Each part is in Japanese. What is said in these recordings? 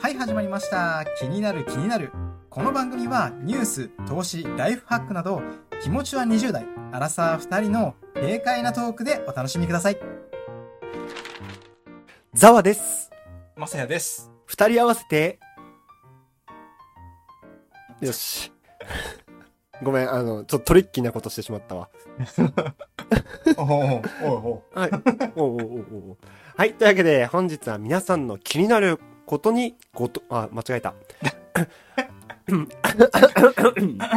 はい始まりました気になる気になるこの番組はニュース投資ライフハックなど気持ちは20代アラサー2人の軽快なトークでお楽しみくださいざわです。まさやです二人合わせて。よし。ごめん、あの、ちょっとトリッキーなことしてしまったわ。おおおおはい。おうおうおうおうはい。というわけで、本日は皆さんの気になることにごと、あ、間違えた。うんち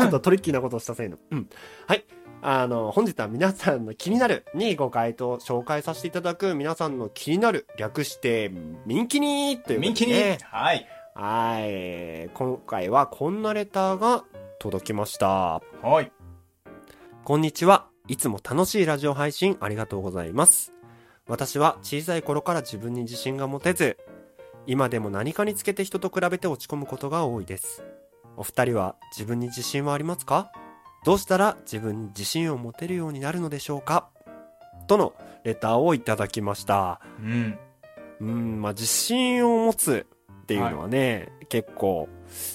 ょっとトリッキーなことをしたせいの。うん。はい。あの、本日は皆さんの気になるにご回答紹介させていただく皆さんの気になる略して、ミンキニーということで、人気にはいはい。今回はこんなレターが届きました。はいこんにちは。いつも楽しいラジオ配信ありがとうございます。私は小さい頃から自分に自信が持てず、今でも何かにつけて人と比べて落ち込むことが多いです。お二人は自分に自信はありますか？どうしたら自分に自信を持てるようになるのでしょうか？とのレターをいただきました。うん。うん、まあ自信を持つっていうのはね、結構、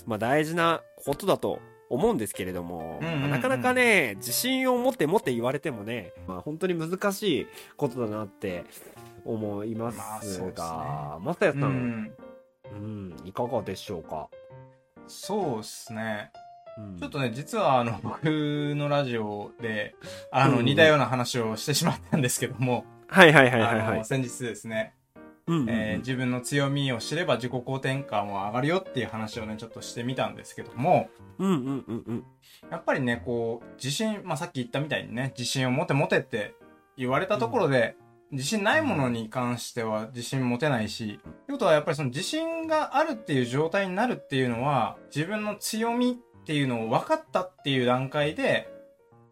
まあ大事なことだと思うんですけれども、うんうんうん。まあなかなかね、自信を持って持って言われてもね、まあ本当に難しいことだなって思いますが、まさやさ、うん。んうん、いかがでしょうか、そうっすね。うん。ちょっとね、実はあの、僕のラジオで、あの、うん似たような話をしてしまったんですけども、はいはいはいはいはい。先日ですね、自分の強みを知れば自己肯定感も上がるよっていう話をね、ちょっとしてみたんですけども、うんうんうんうん。やっぱりね、こう、自信、まあ、さっき言ったみたいにね、自信を持て持てって言われたところで、自信ないものに関しては自信持てないし、ってことはやっぱりその自信があるっていう状態になるっていうのは、自分の強みっていうのを分かったっていう段階で、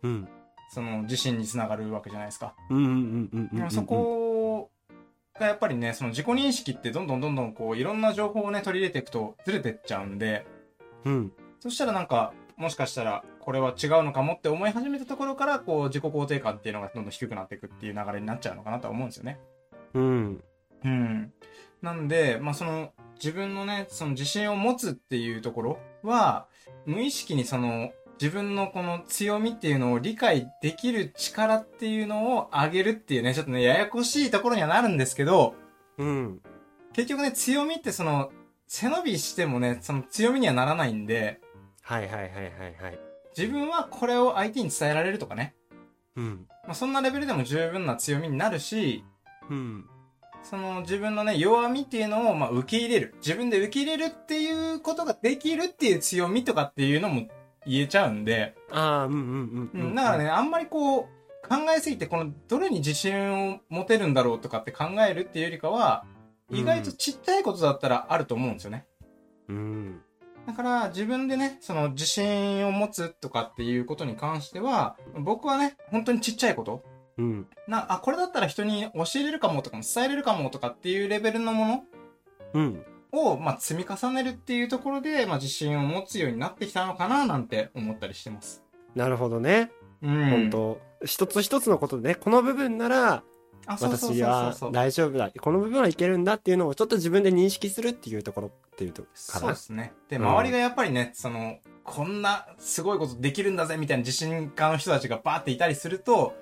うん。その自信につながるわけじゃないですか。うんうんうんうんそこがやっぱりね、その自己認識ってどんどんどんどんこういろんな情報をね取り入れていくとずれてっちゃうんで、うん。そしたらなんか、もしかしたらこれは違うのかもって思い始めたところから、こう自己肯定感っていうのがどんどん低くなっていくっていう流れになっちゃうのかなとは思うんですよね。うん。うん。なんで、まあその自分のね、その自信を持つっていうところは、無意識にその自分のこの強みっていうのを理解できる力っていうのを上げるっていうね、ちょっとね、ややこしいところにはなるんですけど、うん。結局ね、強みってその、背伸びしてもね、その強みにはならないんで、はいはいはいはいはい。自分はこれを相手に伝えられるとかね、うん。まあ、そんなレベルでも十分な強みになるし、うん。その自分のね、弱みっていうのをまあ受け入れる。自分で受け入れるっていうことができるっていう強みとかっていうのも言えちゃうんで、ああ、うんうんうんう、うんん。だからね、あんまりこう、考えすぎて、この、どれに自信を持てるんだろうとかって考えるっていうよりかは、意外とちっちゃいことだったらあると思うんですよね。うん。だから自分でね、その自信を持つとかっていうことに関しては、僕はね、本当にちっちゃいこと。うん。な、あ、これだったら人に教えれるかもとかも伝えれるかもとかっていうレベルのものうん。を、まあ、積み重ねるっていうところで、まあ、自信を持つようになってきたのかななんて思ったりしてます。なるほどね。うん。本当一つ一つのことでね、この部分なら、私は。大丈夫だ。この部分はいけるんだっていうのをちょっと自分で認識するっていうところっていうとそうで。すね。で、うん周りがやっぱりね、その、こんなすごいことできるんだぜみたいな自信家の人たちがバーっていたりすると、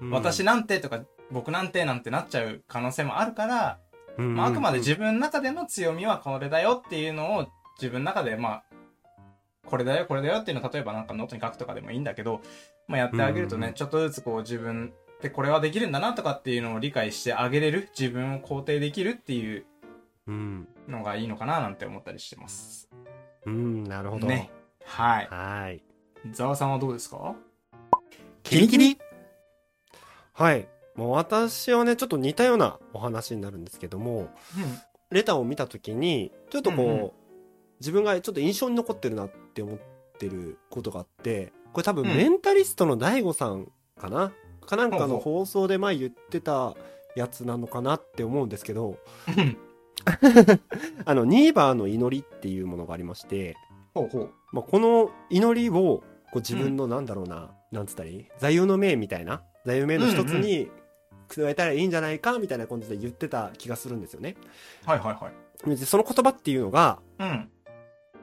うん私なんてとか、僕なんてなんてなっちゃう可能性もあるから、うんまあ、あくまで自分の中での強みはこれだよっていうのを自分の中でまあこれだよこれだよっていうのを例えばなんかノートに書くとかでもいいんだけど、まあ、やってあげるとね、うんちょっとずつこう自分でこれはできるんだなとかっていうのを理解してあげれる自分を肯定できるっていううん。のがいいのかななんて思ったりしてますうん、なるほど。ねはいはい。ざわさんはどうですか？キリキリはい。もう私はね、ちょっと似たようなお話になるんですけども、レターを見たときに、ちょっとこう、うんうん自分がちょっと印象に残ってるなって思ってることがあって、これ多分うんメンタリストの DAIGO さんかな、かなんかの放送で前言ってたやつなのかなって思うんですけど、う んあの、ニーバーの祈りっていうものがありまして、ほうほうまあ、この祈りをこう自分のなんだろうな、なんつったらいい？座右の銘みたいな？座右の銘の一つに加えたらいいんじゃないかみたいな感じで言ってた気がするんですよね。はいはいはいでその言葉っていうのが、うん。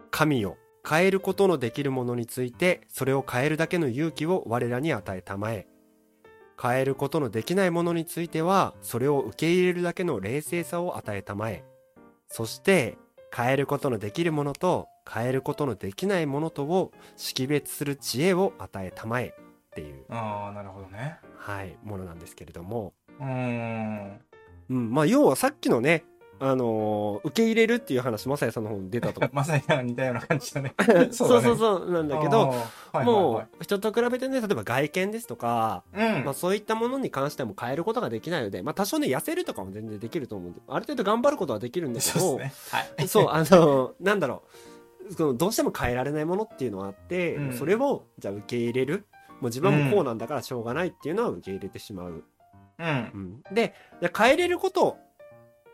神よ、変えることのできるものについて、それを変えるだけの勇気を我らに与えたまえ。変えることのできないものについては、それを受け入れるだけの冷静さを与えたまえ。そして、変えることのできるものと、変えることのできないものとを識別する知恵を与えたまえ。っていう、ああ、なるほどね。はい、ものなんですけれども。うーん。うん、まあ、要はさっきのね、あのー受け入れるっていう話、まさやさんの方に出たと。まさに似たような感じだね。そうそううそうなんだけど、あーはいはいもはう人と比べてね例えば外見ですとか、い、うん。まあ、そういったものに関しても変えることができないので、まあ、多少ね痩せるとかも全然できると思うんである程度頑張ることはできるんだけどそうですね。はい。そうあのなんだろうそのどうしても変えられないものっていうのはあって、うんそれをじゃあ受け入れるもう自分もこうなんだからしょうがないっていうのは受け入れてしまう、うんう。ん、でで変えれること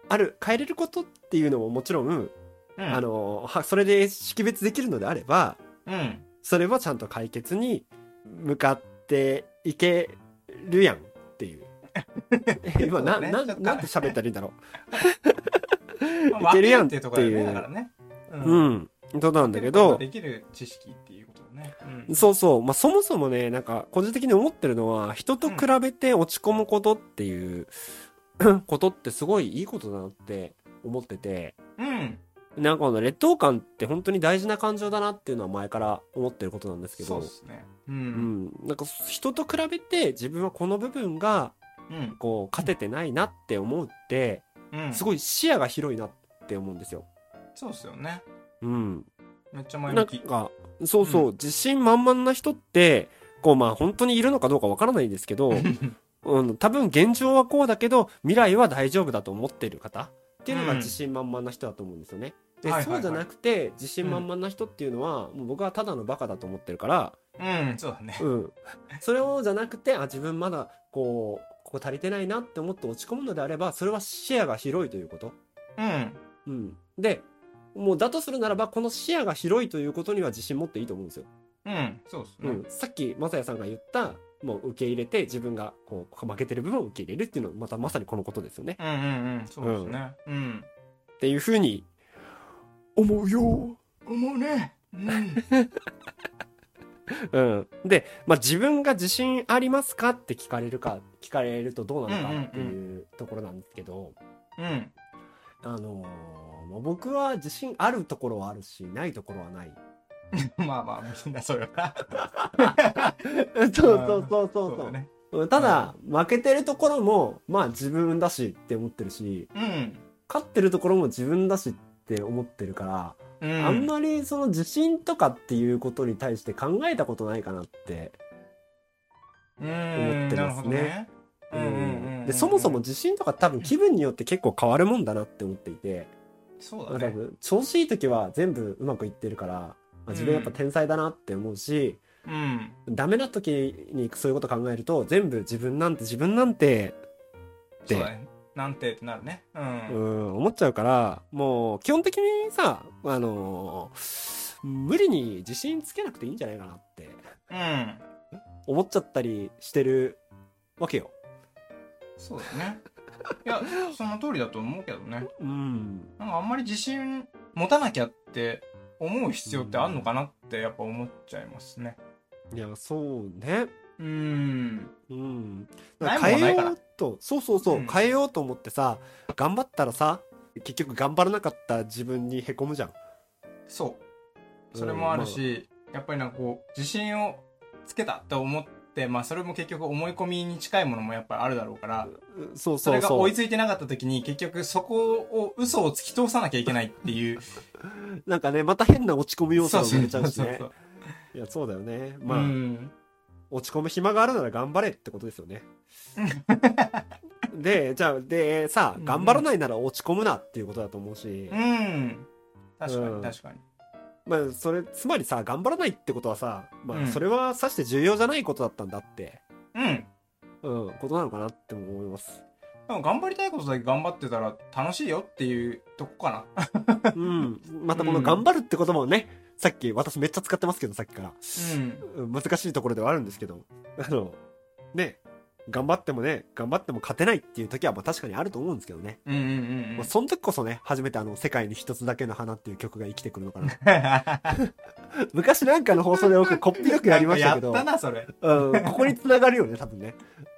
ある変えれることっていうのももちろん、うん。あ、のはそれで識別できるのであればうん。それはちゃんと解決に向かっていけるやんっていう。今な、な、そうねて喋ったらいいんだろ まあいけるやんっていうところだよねうだからね。う。うん。そうなんだけど、できる知識っていうことだね。うん。そうそう。まあ、そもそもね、なんか、個人的に思ってるのは、人と比べて落ち込むことっていう、ことってすごいいいことだなって思ってて、うん。なんかこの劣等感って本当に大事な感情だなっていうのは前から思ってることなんですけどそうで、すね。う。うんん。なんか人と比べて自分はこの部分がうん。こう勝ててないなって思うってうん。すごい視野が広いなって思うんですよ。そうですよね。うん。めっちゃ前なん向き。かそうそう、自信満々な人ってこうまあ本当にいるのかどうかわからないんですけど、うん、多分現状はこうだけど未来は大丈夫だと思ってる方っていうのがうん自信満々な人だと思うんですよね。で、そうじゃなくて自信満々な人っていうのは、もう僕はただのバカだと思ってるから、うん、そうだね。うん、それをじゃなくてあ自分まだこうここ足りてないなって思って落ち込むのであればそれは視野が広いということ。うん。うん、でもうだとするならばこの視野が広いということには自信持っていいと思うんですよ。うん、そうですね。うん、さっきまさやさんが言ったもう受け入れて自分がこう負けてる部分を受け入れるっていうのはまたまさにこのことですよね。うんうんうん、そうですね。うん。っていうふうに思うよ。思うね。うん。うん、で、まあ、自分が自信ありますかって聞かれるか聞かれるとどうなのかっていうところなんですけど、うん。あのーまあ僕は自信あるところはあるしないところはない。まあまあ、みんなそうよな。そうそうそうそうだね。うんただ負けてるところもまあ自分だしって思ってるしうん。勝ってるところも自分だしって思ってるから、うん。あんまりその自信とかっていうことに対して考えたことないかなって、うん、思ってますね。でそもそも、自信とか多分気分によって結構変わるもんだなって思っていて、多そうだね。分調子いい時は全部うまくいってるから、まあ自分やっぱ天才だなって思うし、うん。ダメな時にそういうこと考えると全部自分なんて自分なんてそうだね。なんてってなるね。う。うんん思っちゃうからもう基本的にさあのー無理に自信つけなくていいんじゃないかなってうん。思っちゃったりしてるわけよ。そうだね。いや、その通りだと思うけどね。うん。なんかあんまり自信持たなきゃって思う必要ってあんのかなってやっぱ思っちゃいますね。いやそうね。うん。うん。変えようとそうそうそう、うん変えようと思ってさ頑張ったらさ結局頑張らなかった自分にへこむじゃん。そう。それもあるし、やっぱりなんかこう、自信をつけたって思って、まあそれも結局思い込みに近いものもやっぱりあるだろうから、そうそそうそう。れが追いついてなかった時に結局そこを嘘を突き通さなきゃいけないっていう。なんかねまた変な落ち込む要素が生まれちゃうしね。いやそうだよね。まあ、うん。落ち込む暇があるなら頑張れってことですよね。でじゃあでさうん頑張らないなら落ち込むなっていうことだと思うし、うん。確かうんに確かに。まあそれつまりさ頑張らないってことはさ、まうんあ、それはさして重要じゃないことだったんだって、うん。うん、ことなのかなって思います。でも頑張りたいことだけ頑張ってたら楽しいよっていうとこか うん、またこのうん頑張るって言葉もねさっき私めっちゃ使ってますけどさっきから、な。うん。うん難しいところではあるんですけどあのね頑張ってもね、頑張っても勝てないっていう時はまあ確かにあると思うんですけどね。うんうんうんまあ、その時こそね、初めてあの、世界に一つだけの花っていう曲が生きてくるのかな。昔なんかの放送で僕、こっぴどくやりましたけど、やったな、それ。うん、ここに繋がるよね、多分ね。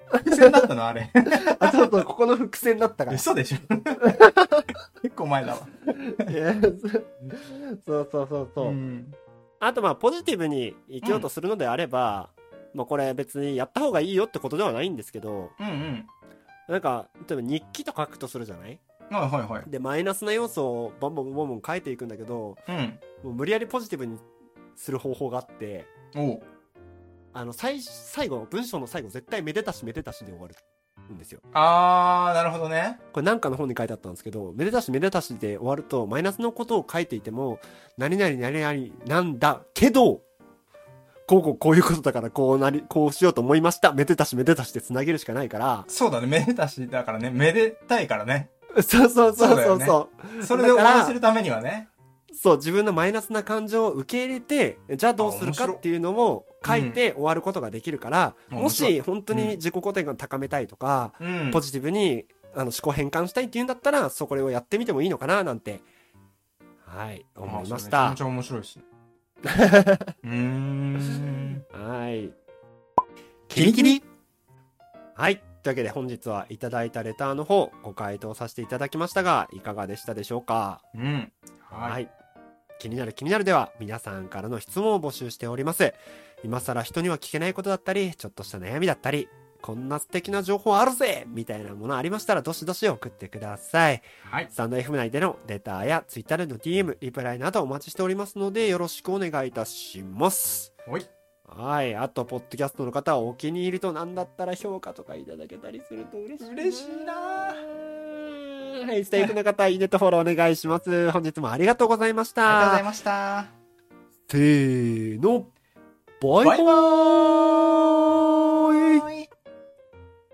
伏線だったの、あれ。あ、そうそう、ここの伏線だったから。嘘でしょ 結構前だわ。そうそうそうそう。ん。あとまあ、ポジティブに生きようとするのであれば、まあこれ別にやった方がいいよってことではないんですけど、うんうん。なんか、例えば日記と書くとするじゃない？はいはいはい。で、マイナスな要素をボンボンボンボン書いていくんだけど、うん。もう無理やりポジティブにする方法があって。あの、最、最後、文章の最後、絶対めでたしめでたしで終わるんですよ。あー、なるほどね。これなんかの本に書いてあったんですけど、めでたしめでたしで終わると、マイナスのことを書いていても、何々何々なんだけど、こうこうこういうことだからこうなり、こうしようと思いました。めでたしめでたしで繋げるしかないから。そうだね、めでたし、だからね、めでたいからね。そうそうそうそうそう。それで終わらせるためにはね。そう、自分のマイナスな感情を受け入れて、じゃあどうするかっていうのを書いて終わることができるから、もうん面白いし本当に自己肯定感高めたいとか、うん。ポジティブにあの思考変換したいっていうんだったら、そこをやってみてもいいのかななんて、はい、思いましためちゃ面白いし。うーん。はい。キリキリはい。というわけで本日はいただいたレターの方、ご回答させていただきましたが、いかがでしたでしょうか？うん。は。はいい。気になる気になるでは、皆さんからの質問を募集しております。今更人には聞けないことだったり、ちょっとした悩みだったり、こんな素敵な情報あるぜみたいなものありましたら、どしどし送ってください。はい。スタンド F 内でのレターや Twitter での DM、リプライなどお待ちしておりますので、よろしくお願いいたします。おい。はい。あと、ポッドキャストの方はお気に入りとなんだったら評価とかいただけたりすると嬉しい。嬉しいなはい。ステークの方、いいねとフォローお願いします。本日もありがとうございましたありがとうござい。ました。せーの。バイババイバーイ